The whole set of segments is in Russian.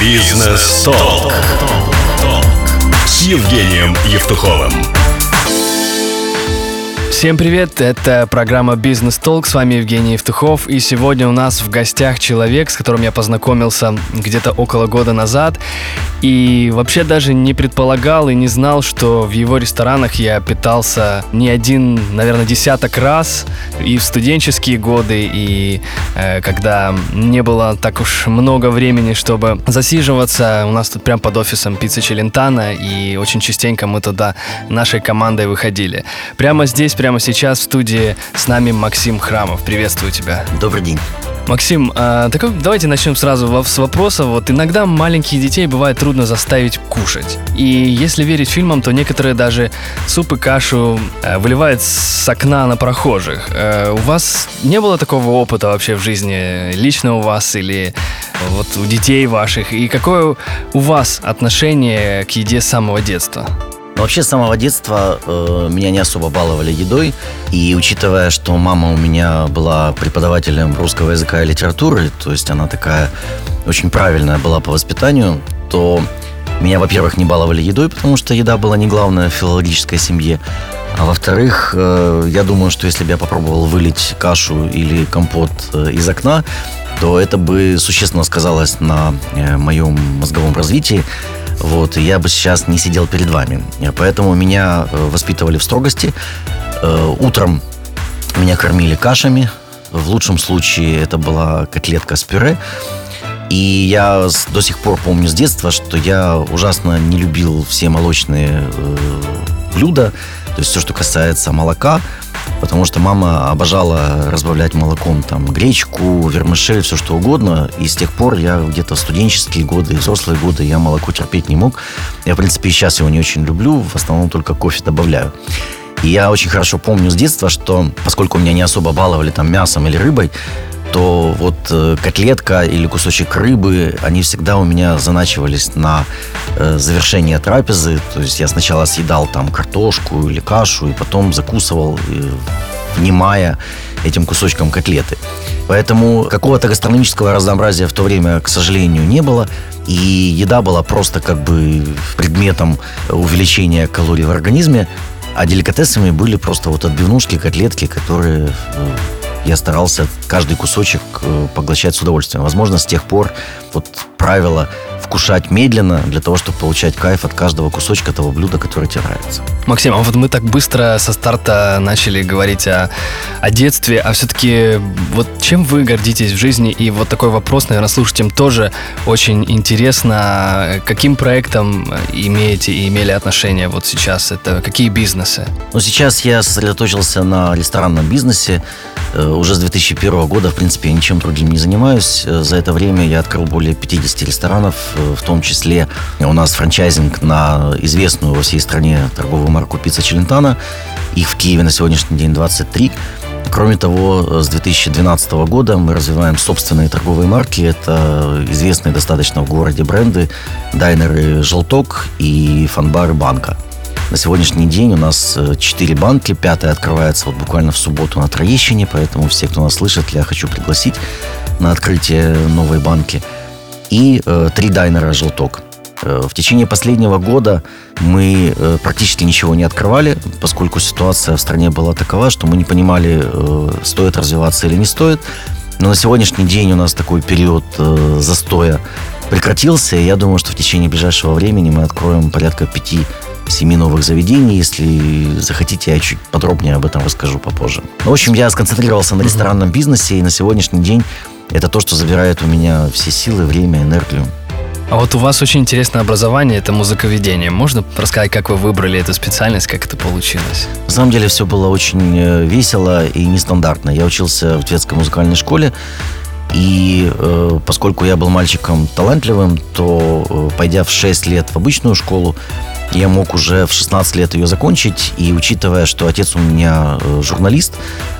Бизнес-толк. С Евгением Евтуховым. Всем привет, это программа «Бизнес Толк», с вами Евгений Евтухов, и сегодня у нас в гостях человек, с которым я познакомился где-то около года назад, и вообще даже не предполагал и не знал, что в его ресторанах я питался не один, наверное, десяток раз, и в студенческие годы, и э, когда не было так уж много времени, чтобы засиживаться, у нас тут прям под офисом пицца Челентана, и очень частенько мы туда нашей командой выходили. Прямо здесь, прямо сейчас в студии с нами Максим Храмов. Приветствую тебя. Добрый день. Максим, а, так давайте начнем сразу с вопроса. Вот иногда маленьких детей бывает трудно заставить кушать. И если верить фильмам, то некоторые даже суп и кашу э, выливают с окна на прохожих. Э, у вас не было такого опыта вообще в жизни, лично у вас или вот у детей ваших? И какое у вас отношение к еде с самого детства? Вообще с самого детства э, меня не особо баловали едой. И учитывая, что мама у меня была преподавателем русского языка и литературы, то есть она такая очень правильная была по воспитанию, то меня, во-первых, не баловали едой, потому что еда была не главная в филологической семье. А во-вторых, э, я думаю, что если бы я попробовал вылить кашу или компот э, из окна, то это бы существенно сказалось на э, моем мозговом развитии. Вот, я бы сейчас не сидел перед вами. Поэтому меня э, воспитывали в строгости. Э, утром меня кормили кашами. В лучшем случае это была котлетка с пюре. И я до сих пор помню с детства, что я ужасно не любил все молочные э, блюда. То есть все, что касается молока – потому что мама обожала разбавлять молоком там гречку, вермишель, все что угодно. И с тех пор я где-то студенческие годы, взрослые годы я молоко терпеть не мог. Я, в принципе, и сейчас его не очень люблю, в основном только кофе добавляю. И я очень хорошо помню с детства, что поскольку меня не особо баловали там мясом или рыбой, то вот э, котлетка или кусочек рыбы, они всегда у меня заначивались на э, завершение трапезы. То есть я сначала съедал там картошку или кашу, и потом закусывал, э, внимая этим кусочком котлеты. Поэтому какого-то гастрономического разнообразия в то время, к сожалению, не было. И еда была просто как бы предметом увеличения калорий в организме. А деликатесами были просто вот отбивнушки, котлетки, которые э, я старался каждый кусочек э, поглощать с удовольствием. Возможно, с тех пор вот правило вкушать медленно для того, чтобы получать кайф от каждого кусочка того блюда, которое тебе нравится. Максим, а вот мы так быстро со старта начали говорить о, о детстве, а все-таки вот чем вы гордитесь в жизни? И вот такой вопрос, наверное, слушателям тоже очень интересно. Каким проектом имеете и имели отношение вот сейчас? Это какие бизнесы? Ну, сейчас я сосредоточился на ресторанном бизнесе. Э, уже с 2001 года, в принципе, ничем другим не занимаюсь. Э, за это время я открыл более 50 ресторанов, э, в том числе у нас франчайзинг на известную во всей стране торговую марку «Пицца Челентана». Их в Киеве на сегодняшний день 23. Кроме того, с 2012 года мы развиваем собственные торговые марки. Это известные достаточно в городе бренды «Дайнеры Желток» и «Фанбары Банка». На сегодняшний день у нас 4 э, банки, пятая открывается вот буквально в субботу на Троещине, поэтому все, кто нас слышит, я хочу пригласить на открытие новой банки. И э, три дайнера «Желток». Э, в течение последнего года мы э, практически ничего не открывали, поскольку ситуация в стране была такова, что мы не понимали, стоит развиваться или не стоит. Но на сегодняшний день у нас такой период застоя прекратился, и я думаю, что в течение ближайшего времени мы откроем порядка пяти семи новых заведений. Если захотите, я чуть подробнее об этом расскажу попозже. В общем, я сконцентрировался на ресторанном бизнесе, и на сегодняшний день это то, что забирает у меня все силы, время, энергию. А вот у вас очень интересное образование, это музыковедение. Можно рассказать, как вы выбрали эту специальность, как это получилось? На самом деле все было очень э, весело и нестандартно. Я учился в детской музыкальной школе, и э, поскольку я был мальчиком талантливым, то, э, пойдя в 6 лет в обычную школу, я мог уже в 16 лет ее закончить, и учитывая, что отец у меня э, журналист,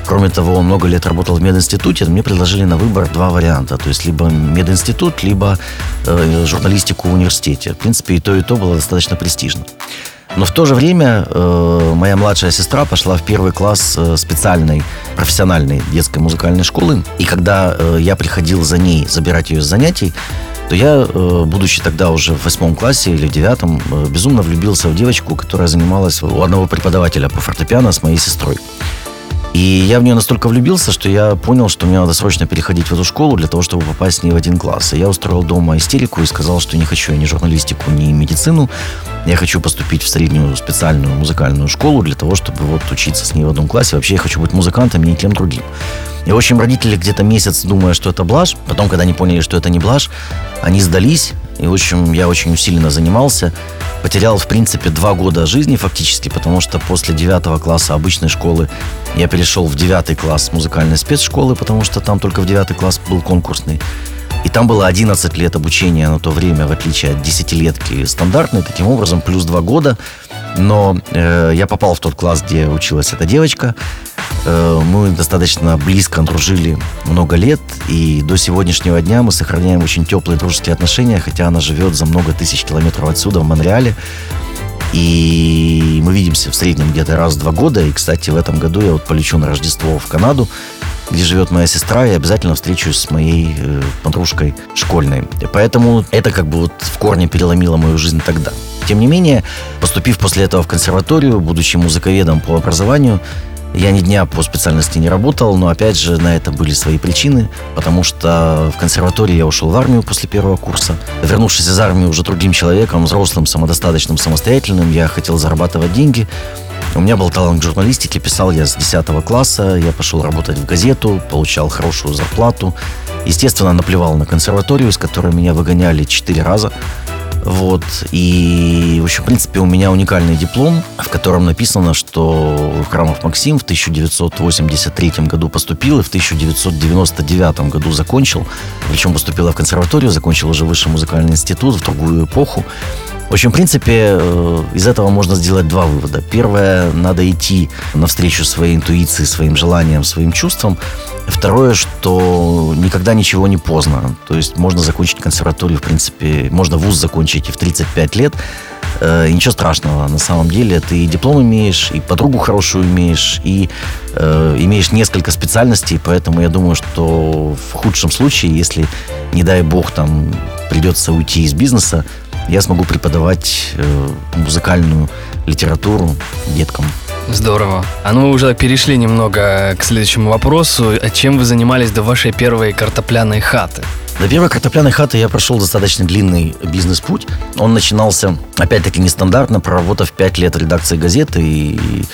кроме того, он много лет работал в мединституте, мне предложили на выбор два варианта, то есть либо мединститут, либо э, журналистику в университете. В принципе, и то, и то было достаточно престижно. Но в то же время э, моя младшая сестра пошла в первый класс э, специальной профессиональной детской музыкальной школы. И когда э, я приходил за ней забирать ее с занятий, то я, э, будучи тогда уже в восьмом классе или в девятом, э, безумно влюбился в девочку, которая занималась у одного преподавателя по фортепиано с моей сестрой. И я в нее настолько влюбился, что я понял, что мне надо срочно переходить в эту школу для того, чтобы попасть с ней в один класс. И я устроил дома истерику и сказал, что не хочу ни журналистику, ни медицину. Я хочу поступить в среднюю специальную музыкальную школу для того, чтобы вот учиться с ней в одном классе. Вообще я хочу быть музыкантом и никем другим. И, в общем, родители где-то месяц, думая, что это блажь, потом, когда они поняли, что это не блажь, они сдались. И, в общем, я очень усиленно занимался. Потерял, в принципе, два года жизни фактически, потому что после девятого класса обычной школы я перешел в девятый класс музыкальной спецшколы, потому что там только в девятый класс был конкурсный. И там было 11 лет обучения на то время, в отличие от десятилетки стандартной. Таким образом, плюс два года. Но э, я попал в тот класс, где училась эта девочка. Э, мы достаточно близко дружили много лет, и до сегодняшнего дня мы сохраняем очень теплые дружеские отношения, хотя она живет за много тысяч километров отсюда, в Монреале. И мы видимся в среднем где-то раз в два года. И, кстати, в этом году я вот полечу на Рождество в Канаду, где живет моя сестра, и обязательно встречусь с моей э, подружкой школьной. И поэтому это как бы вот в корне переломило мою жизнь тогда. Тем не менее, поступив после этого в консерваторию, будучи музыковедом по образованию, я ни дня по специальности не работал, но опять же на это были свои причины, потому что в консерватории я ушел в армию после первого курса. Вернувшись из армии уже другим человеком, взрослым, самодостаточным, самостоятельным, я хотел зарабатывать деньги. У меня был талант к журналистике, писал я с 10 класса, я пошел работать в газету, получал хорошую зарплату. Естественно, наплевал на консерваторию, из которой меня выгоняли четыре раза. Вот. И, в общем, в принципе, у меня уникальный диплом, в котором написано, что Храмов Максим в 1983 году поступил и в 1999 году закончил. Причем поступил в консерваторию, закончил уже высший музыкальный институт в другую эпоху. В общем, в принципе, э, из этого можно сделать два вывода. Первое, надо идти навстречу своей интуиции, своим желаниям, своим чувствам. Второе, что никогда ничего не поздно. То есть можно закончить консерваторию, в принципе, можно вуз закончить и в 35 лет. Э, и ничего страшного. На самом деле ты и диплом имеешь, и подругу хорошую имеешь, и э, имеешь несколько специальностей. Поэтому я думаю, что в худшем случае, если, не дай бог, там придется уйти из бизнеса, я смогу преподавать э, музыкальную литературу деткам. Здорово. А ну уже перешли немного к следующему вопросу. А чем вы занимались до вашей первой картопляной хаты? До первой картопляной хаты я прошел достаточно длинный бизнес-путь. Он начинался, опять-таки, нестандартно, проработав 5 лет редакции газеты и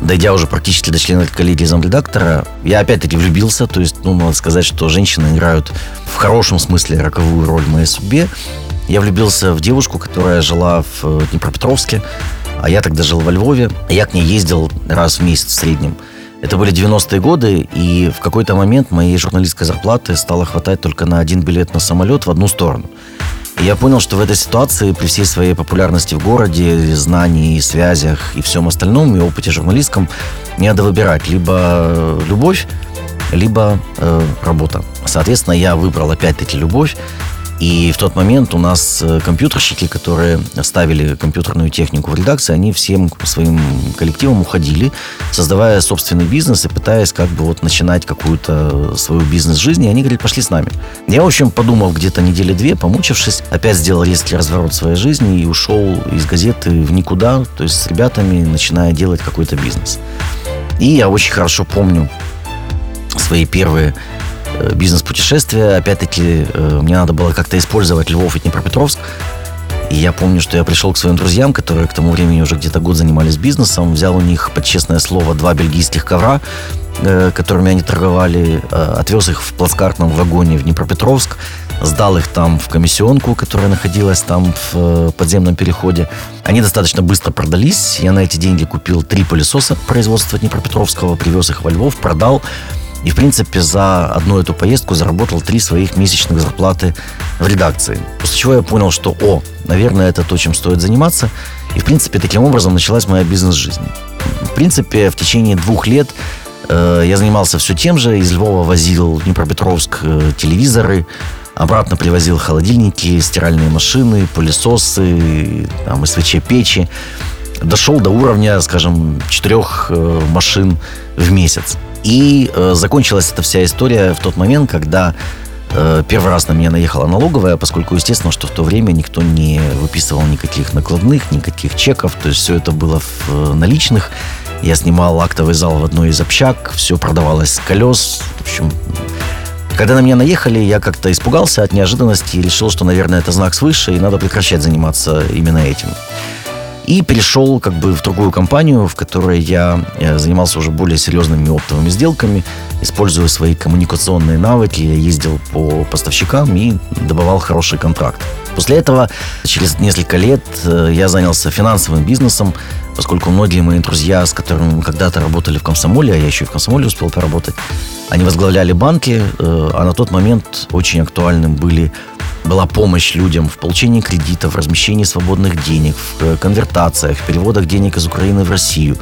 дойдя уже практически до члена коллегии замредактора, я опять-таки влюбился. То есть, ну, надо сказать, что женщины играют в хорошем смысле роковую роль в моей судьбе. Я влюбился в девушку, которая жила в э, Днепропетровске, а я тогда жил во Львове. Я к ней ездил раз в месяц в среднем. Это были 90-е годы, и в какой-то момент моей журналистской зарплаты стало хватать только на один билет на самолет в одну сторону. И я понял, что в этой ситуации, при всей своей популярности в городе, знании, связях и всем остальном, и опыте журналистском, мне надо выбирать либо любовь, либо э, работа. Соответственно, я выбрал опять-таки любовь, и в тот момент у нас э, компьютерщики, которые ставили компьютерную технику в редакции, они всем своим коллективом уходили, создавая собственный бизнес и пытаясь как бы вот начинать какую-то свою бизнес-жизнь. И они говорят, пошли с нами. Я, в общем, подумал где-то недели две, помучившись, опять сделал резкий разворот своей жизни и ушел из газеты в никуда, то есть с ребятами, начиная делать какой-то бизнес. И я очень хорошо помню свои первые Э, бизнес-путешествие. Опять-таки, э, мне надо было как-то использовать Львов и Днепропетровск. И я помню, что я пришел к своим друзьям, которые к тому времени уже где-то год занимались бизнесом, взял у них, под честное слово, два бельгийских ковра, э, которыми они торговали, отвез их в плацкартном вагоне в Днепропетровск, сдал их там в комиссионку, которая находилась там в подземном переходе. Они достаточно быстро продались. Я на эти деньги купил три пылесоса производства Днепропетровского, привез их во Львов, продал. И, в принципе, за одну эту поездку заработал три своих месячных зарплаты в редакции. После чего я понял, что, о, наверное, это то, чем стоит заниматься. И, в принципе, таким образом началась моя бизнес-жизнь. В принципе, в течение двух лет э, я занимался все тем же. Из Львова возил в Днепропетровск э, телевизоры, обратно привозил холодильники, стиральные машины, пылесосы, там, СВЧ-печи. Дошел до уровня, скажем, четырех э, машин в месяц. И э, закончилась эта вся история в тот момент, когда Э, первый раз на меня наехала налоговая, поскольку, естественно, что в то время никто не выписывал никаких накладных, никаких чеков. То есть все это было в э, наличных. Я снимал актовый зал в одной из общак, все продавалось с колес. В общем, когда на меня наехали, я как-то испугался от неожиданности и решил, что, наверное, это знак свыше, и надо прекращать заниматься именно этим. И перешел как бы в другую компанию, в которой я э, занимался уже более серьезными оптовыми сделками, используя свои коммуникационные навыки, я ездил по поставщикам и добывал хороший контракт. После этого, через несколько лет, э, я занялся финансовым бизнесом, поскольку многие мои друзья, с которыми мы когда-то работали в комсомоле, а я еще и в комсомоле успел поработать, они возглавляли банки, э, а на тот момент очень актуальным были была помощь людям в получении кредитов, размещении свободных денег, в э, конвертациях, в переводах денег из Украины в Россию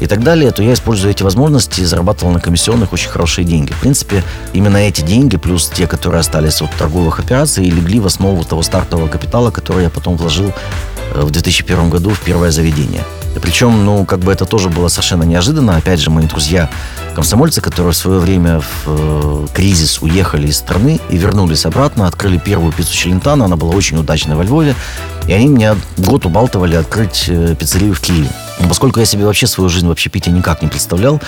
и так далее, то я, используя эти возможности, зарабатывал на комиссионных очень хорошие деньги. В принципе, именно эти деньги, плюс те, которые остались от торговых операций, легли в основу того стартового капитала, который я потом вложил э, в 2001 году в первое заведение. Причем, ну, как бы это тоже было совершенно неожиданно. Опять же, мои друзья комсомольцы, которые в свое время в э, кризис уехали из страны и вернулись обратно, открыли первую пиццу Челентано, она была очень удачная во Львове, и они меня год убалтывали открыть э, пиццерию в Киеве. Но поскольку я себе вообще свою жизнь в общепите никак не представлял,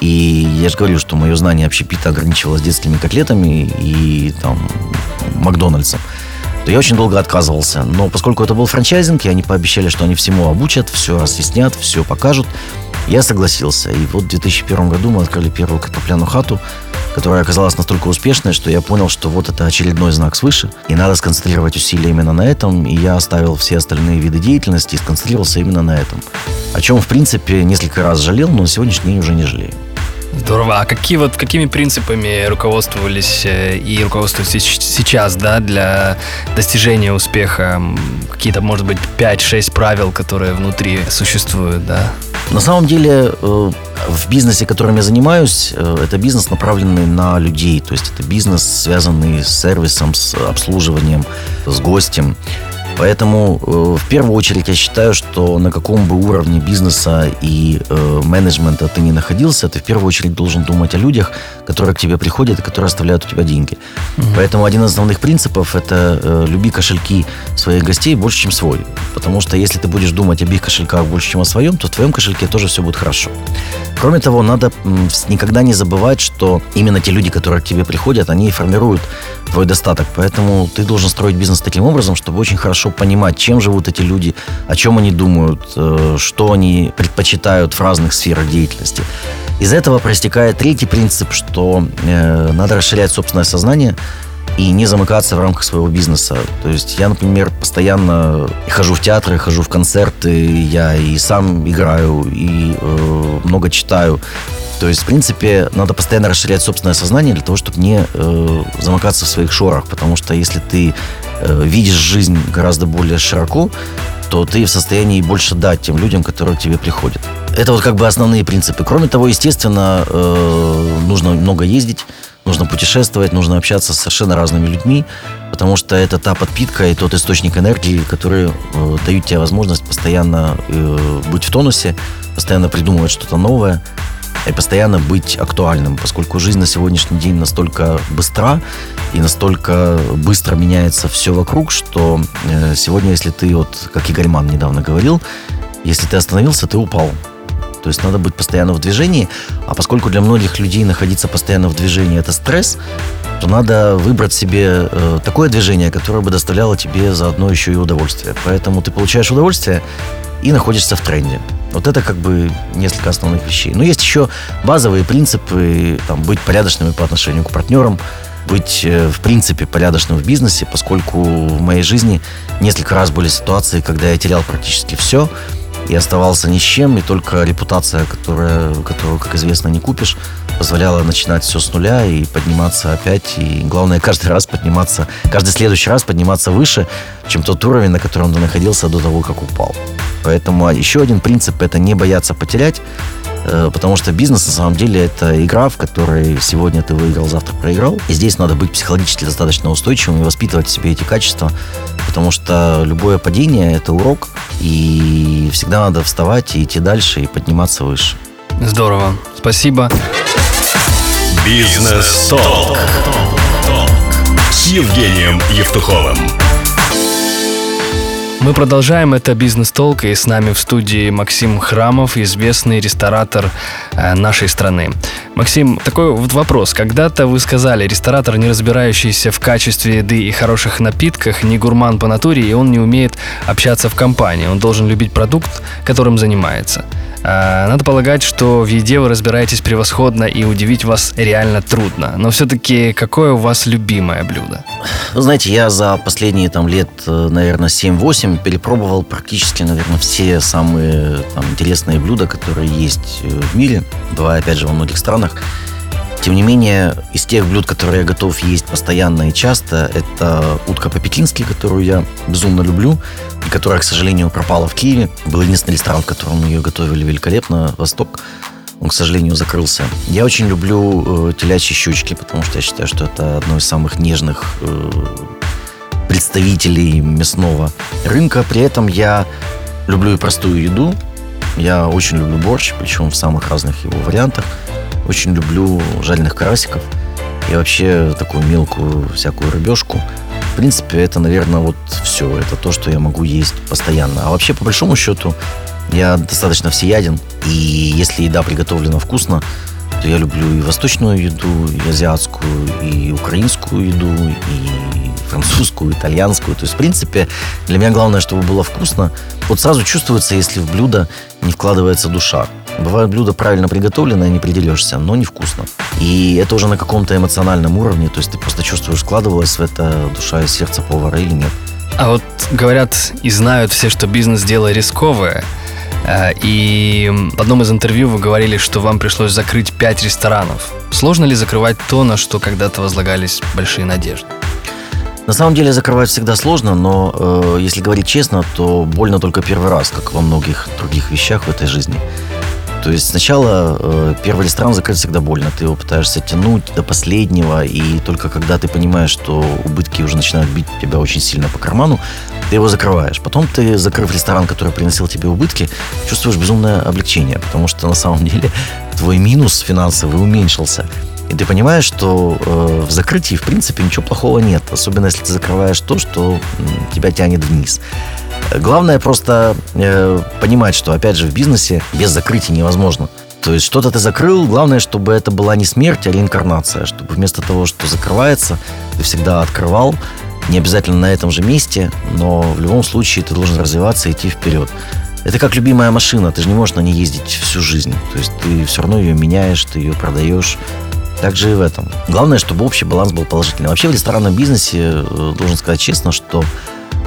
и я же говорю, что мое знание общепита ограничивалось детскими котлетами и там Макдональдсом, то я очень долго отказывался. Но поскольку это был франчайзинг, и они пообещали, что они всему обучат, все разъяснят, все покажут, я согласился. И вот в 2001 году мы открыли первую картопляную хату, которая оказалась настолько успешной, что я понял, что вот это очередной знак свыше, и надо сконцентрировать усилия именно на этом, и я оставил все остальные виды деятельности и сконцентрировался именно на этом. О чем, в принципе, несколько раз жалел, но на сегодняшний день уже не жалею. Здорово. А какие вот какими принципами руководствовались э, и руководствуетесь сейчас, да, для достижения успеха? Какие-то, может быть, 5-6 правил, которые внутри существуют, да? На самом деле, э, в бизнесе, которым я занимаюсь, э, это бизнес, направленный на людей. То есть это бизнес, связанный с сервисом, с обслуживанием, с гостем. Поэтому э, в первую очередь я считаю, что на каком бы уровне бизнеса и э, менеджмента ты не находился, ты в первую очередь должен думать о людях, которые к тебе приходят и которые оставляют у тебя деньги. Угу. Поэтому один из основных принципов это э, люби кошельки своих гостей больше, чем свой. Потому что если ты будешь думать об их кошельках больше, чем о своем, то в твоем кошельке тоже все будет хорошо. Кроме того, надо никогда не забывать, что именно те люди, которые к тебе приходят, они формируют твой достаток. Поэтому ты должен строить бизнес таким образом, чтобы очень хорошо понимать, чем живут эти люди, о чем они думают, э, что они предпочитают в разных сферах деятельности. Из этого проистекает третий принцип, что э, надо расширять собственное сознание и не замыкаться в рамках своего бизнеса. То есть я, например, постоянно хожу в театры, хожу в концерты, я и сам играю, и э, много читаю. То есть, в принципе, надо постоянно расширять собственное сознание для того, чтобы не э, замыкаться в своих шорах. Потому что если ты э, видишь жизнь гораздо более широко, то ты в состоянии больше дать тем людям, которые к тебе приходят. Это вот как бы основные принципы. Кроме того, естественно, э, нужно много ездить, нужно путешествовать, нужно общаться с совершенно разными людьми, потому что это та подпитка и тот источник энергии, который э, дают тебе возможность постоянно э, быть в тонусе, постоянно придумывать что-то новое, и постоянно быть актуальным, поскольку жизнь на сегодняшний день настолько быстра и настолько быстро меняется все вокруг, что сегодня, если ты, вот, как Игорь Ман недавно говорил, если ты остановился, ты упал. То есть надо быть постоянно в движении, а поскольку для многих людей находиться постоянно в движении это стресс, то надо выбрать себе э, такое движение, которое бы доставляло тебе заодно еще и удовольствие. Поэтому ты получаешь удовольствие и находишься в тренде. Вот это как бы несколько основных вещей. Но есть еще базовые принципы, там, быть порядочными по отношению к партнерам, быть, э, в принципе, порядочным в бизнесе, поскольку в моей жизни несколько раз были ситуации, когда я терял практически все и оставался ни с чем, и только репутация, которая, которую, как известно, не купишь, позволяла начинать все с нуля и подниматься опять, и главное, каждый раз подниматься, каждый следующий раз подниматься выше, чем тот уровень, на котором ты находился до того, как упал. Поэтому еще один принцип – это не бояться потерять, э, потому что бизнес на самом деле это игра, в которой сегодня ты выиграл, завтра проиграл. И здесь надо быть психологически достаточно устойчивым и воспитывать в себе эти качества, потому что любое падение – это урок, и всегда надо вставать и идти дальше и подниматься выше. Здорово. Спасибо. Бизнес-толк. с Евгением Евтуховым. Мы продолжаем это бизнес-толк, и с нами в студии Максим Храмов, известный ресторатор э, нашей страны. Максим, такой вот вопрос. Когда-то вы сказали, ресторатор, не разбирающийся в качестве еды и хороших напитках, не гурман по натуре, и он не умеет общаться в компании. Он должен любить продукт, которым занимается. А, надо полагать, что в еде вы разбираетесь превосходно и удивить вас реально трудно. Но все-таки какое у вас любимое блюдо? Вы знаете, я за последние там лет, э, наверное, 7-8 перепробовал практически, наверное, все самые там, интересные блюда, которые есть э, в мире, бывая, опять же, во многих странах. Тем не менее, из тех блюд, которые я готов есть постоянно и часто, это утка по-пекински, которую я безумно люблю, и которая, к сожалению, пропала в Киеве. Был единственный ресторан, в котором ее готовили великолепно, «Восток». Он, к сожалению, закрылся. Я очень люблю э, телячьи щучки, потому что я считаю, что это одно из самых нежных э, представителей мясного рынка. При этом я люблю и простую еду. Я очень люблю борщ, причем в самых разных его вариантах. Очень люблю жареных карасиков и вообще такую мелкую всякую рыбешку. В принципе, это, наверное, вот все. Это то, что я могу есть постоянно. А вообще, по большому счету, я достаточно всеяден. И если еда приготовлена вкусно, то я люблю и восточную еду, и азиатскую, и украинскую еду, и французскую, итальянскую. То есть, в принципе, для меня главное, чтобы было вкусно. Вот сразу чувствуется, если в блюдо не вкладывается душа. Бывают блюда правильно приготовленные, не приделешься, но невкусно. И это уже на каком-то эмоциональном уровне, то есть ты просто чувствуешь, складывалась в это душа и сердце повара или нет. А вот говорят и знают все, что бизнес дело рисковое. Э, и в одном из интервью вы говорили, что вам пришлось закрыть пять ресторанов. Сложно ли закрывать то, на что когда-то возлагались большие надежды? На самом деле закрывать всегда сложно, но э, если говорить честно, то больно только первый раз, как во многих других вещах в этой жизни. То есть сначала э, первый ресторан закрыть всегда больно. Ты его пытаешься тянуть до последнего, и только когда ты понимаешь, что убытки уже начинают бить тебя очень сильно по карману, ты его закрываешь. Потом ты, закрыв ресторан, который приносил тебе убытки, чувствуешь безумное облегчение, потому что на самом деле твой минус финансовый уменьшился. И ты понимаешь, что э, в закрытии, в принципе, ничего плохого нет. Особенно, если ты закрываешь то, что тебя тянет вниз. Главное просто э, понимать, что, опять же, в бизнесе без закрытия невозможно. То есть что-то ты закрыл, главное, чтобы это была не смерть, а реинкарнация. Чтобы вместо того, что закрывается, ты всегда открывал. Не обязательно на этом же месте, но в любом случае ты должен развиваться и идти вперед. Это как любимая машина, ты же не можешь на ней ездить всю жизнь. То есть ты все равно ее меняешь, ты ее продаешь, так же и в этом. Главное, чтобы общий баланс был положительный. Вообще в ресторанном бизнесе, э, должен сказать честно, что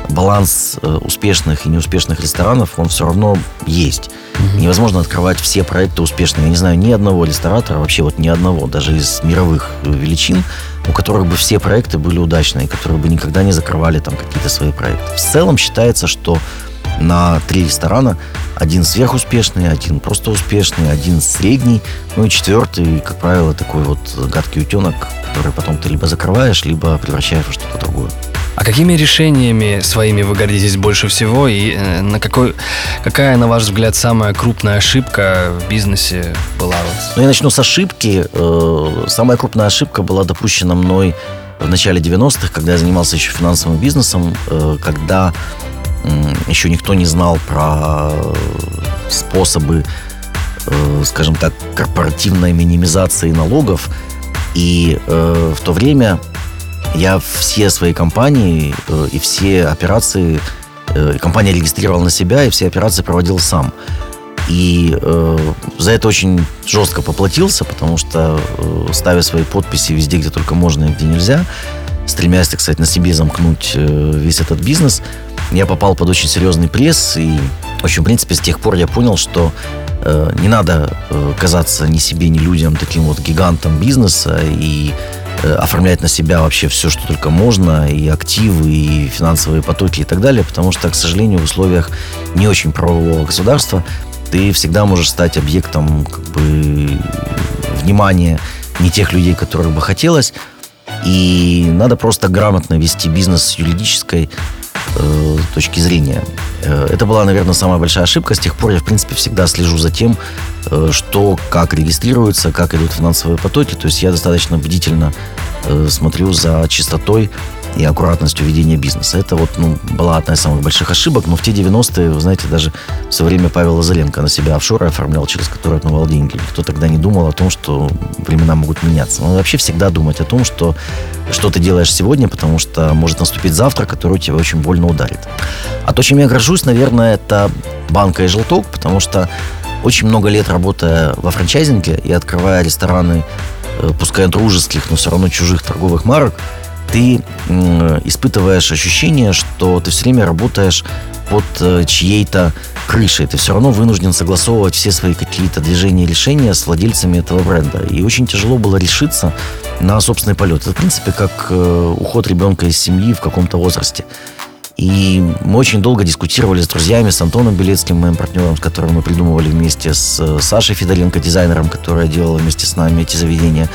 баланс э, успешных и неуспешных ресторанов, он все равно есть. Mm-hmm. Невозможно открывать все проекты успешные. Я не знаю ни одного ресторатора, вообще вот ни одного, даже из мировых э, величин, у которых бы все проекты были удачные, которые бы никогда не закрывали там какие-то свои проекты. В целом считается, что на три ресторана. Один сверхуспешный, один просто успешный, один средний, ну и четвертый, как правило, такой вот гадкий утенок, который потом ты либо закрываешь, либо превращаешь в что-то другое. А какими решениями своими вы гордитесь больше всего и э, на какой, какая, на ваш взгляд, самая крупная ошибка в бизнесе была? Ну, я начну с ошибки. Э, самая крупная ошибка была допущена мной в начале 90-х, когда я занимался еще финансовым бизнесом, э, когда еще никто не знал про способы, скажем так, корпоративной минимизации налогов. И в то время я все свои компании э, и все операции, компания регистрировала на себя, и все операции проводил сам. И э, за это очень жестко поплатился, потому что э, ставя свои подписи везде, где только можно и где нельзя, стремясь, так сказать, на себе замкнуть э, весь этот бизнес, я попал под очень серьезный пресс, и, в общем, в принципе, с тех пор я понял, что э, не надо э, казаться ни себе, ни людям таким вот гигантом бизнеса и э, оформлять на себя вообще все, что только можно, и активы, и финансовые потоки и так далее, потому что, к сожалению, в условиях не очень правового государства ты всегда можешь стать объектом как бы, внимания не тех людей, которых бы хотелось, и надо просто грамотно вести бизнес с юридической э, точки зрения. Э, это была, наверное, самая большая ошибка. С тех пор я, в принципе, всегда слежу за тем, э, что, как регистрируется, как идут финансовые потоки. То есть я достаточно бдительно э, смотрю за чистотой и аккуратностью ведения бизнеса. Это вот ну, была одна из самых больших ошибок, но в те 90-е, вы знаете, даже в время Павел Лазаренко на себя офшоры оформлял, через которые отмывал деньги. Никто тогда не думал о том, что времена могут меняться. Но вообще всегда думать о том, что что ты делаешь сегодня, потому что может наступить завтра, который тебя очень больно ударит. А то, чем я горжусь, наверное, это банка и желток, потому что очень много лет работая во франчайзинге и открывая рестораны, э, пускай дружеских, но все равно чужих торговых марок, ты испытываешь ощущение, что ты все время работаешь под э, чьей-то крышей. Ты все равно вынужден согласовывать все свои какие-то движения и решения с владельцами этого бренда. И очень тяжело было решиться на собственный полет. Это, в принципе, как э, уход ребенка из семьи в каком-то возрасте. И мы очень долго дискутировали с друзьями, с Антоном Белецким, моим партнером, с которым мы придумывали вместе, с э, Сашей Федоренко, дизайнером, которая делала вместе с нами эти заведения.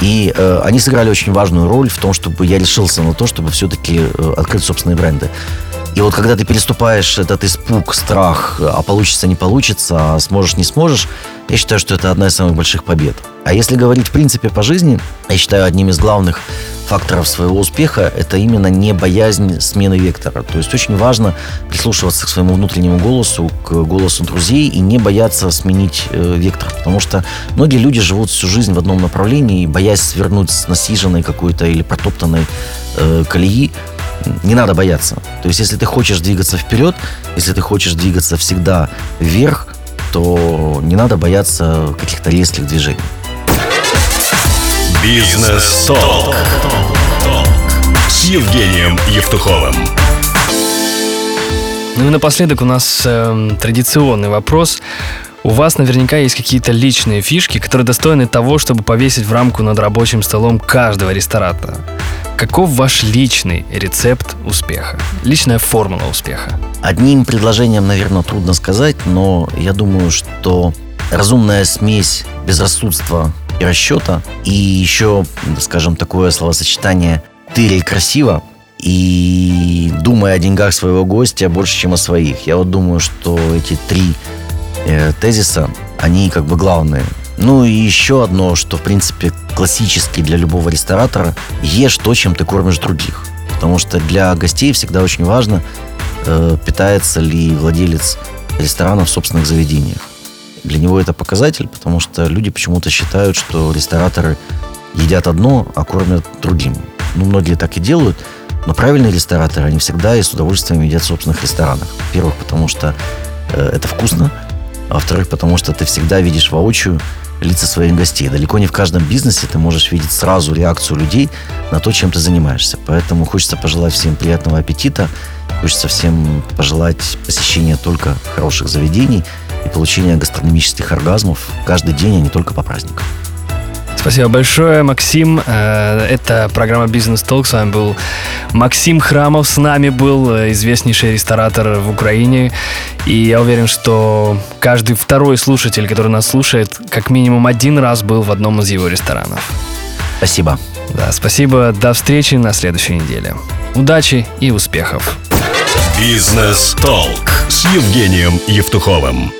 И э, они сыграли очень важную роль в том, чтобы я решился на то, чтобы все-таки э, открыть собственные бренды. И вот когда ты переступаешь этот испуг, страх, а получится, не получится, а сможешь, не сможешь, я считаю, что это одна из самых больших побед. А если говорить в принципе по жизни, я считаю одним из главных факторов своего успеха это именно не боязнь смены вектора. То есть очень важно прислушиваться к своему внутреннему голосу, к голосу друзей и не бояться сменить э, вектор. Потому что многие люди живут всю жизнь в одном направлении, боясь свернуть с насиженной какой-то или протоптанной э, колеи, не надо бояться. То есть, если ты хочешь двигаться вперед, если ты хочешь двигаться всегда вверх, то не надо бояться каких-то резких движений. Бизнес-толк с Евгением Евтуховым. Ну и напоследок у нас э, традиционный вопрос. У вас наверняка есть какие-то личные фишки, которые достойны того, чтобы повесить в рамку над рабочим столом каждого ресторатора. Каков ваш личный рецепт успеха? Личная формула успеха? Одним предложением, наверное, трудно сказать, но я думаю, что разумная смесь безрассудства и расчета, и еще, скажем, такое словосочетание «тырель красиво», и думая о деньгах своего гостя больше, чем о своих. Я вот думаю, что эти три э, тезиса, они как бы главные. Ну и еще одно, что в принципе классически для любого ресторатора, ешь то, чем ты кормишь других. Потому что для гостей всегда очень важно, э, питается ли владелец ресторана в собственных заведениях. Для него это показатель, потому что люди почему-то считают, что рестораторы едят одно, а кормят другим. Ну, многие так и делают, но правильные рестораторы, они всегда и с удовольствием едят в собственных ресторанах. Во-первых, потому что э, это вкусно, а во-вторых, потому что ты всегда видишь воочию лица своих гостей. Далеко не в каждом бизнесе ты можешь видеть сразу реакцию людей на то, чем ты занимаешься. Поэтому хочется пожелать всем приятного аппетита, хочется всем пожелать посещения только хороших заведений и получения гастрономических оргазмов каждый день, а не только по праздникам. Спасибо большое, Максим. Э, это программа «Бизнес Толк». С вами был Максим Храмов. С нами был э, известнейший ресторатор в Украине. И я уверен, что каждый второй слушатель, который нас слушает, как минимум один раз был в одном из его ресторанов. Спасибо. Да, спасибо. До встречи на следующей неделе. Удачи и успехов. Бизнес Толк с Евгением Евтуховым.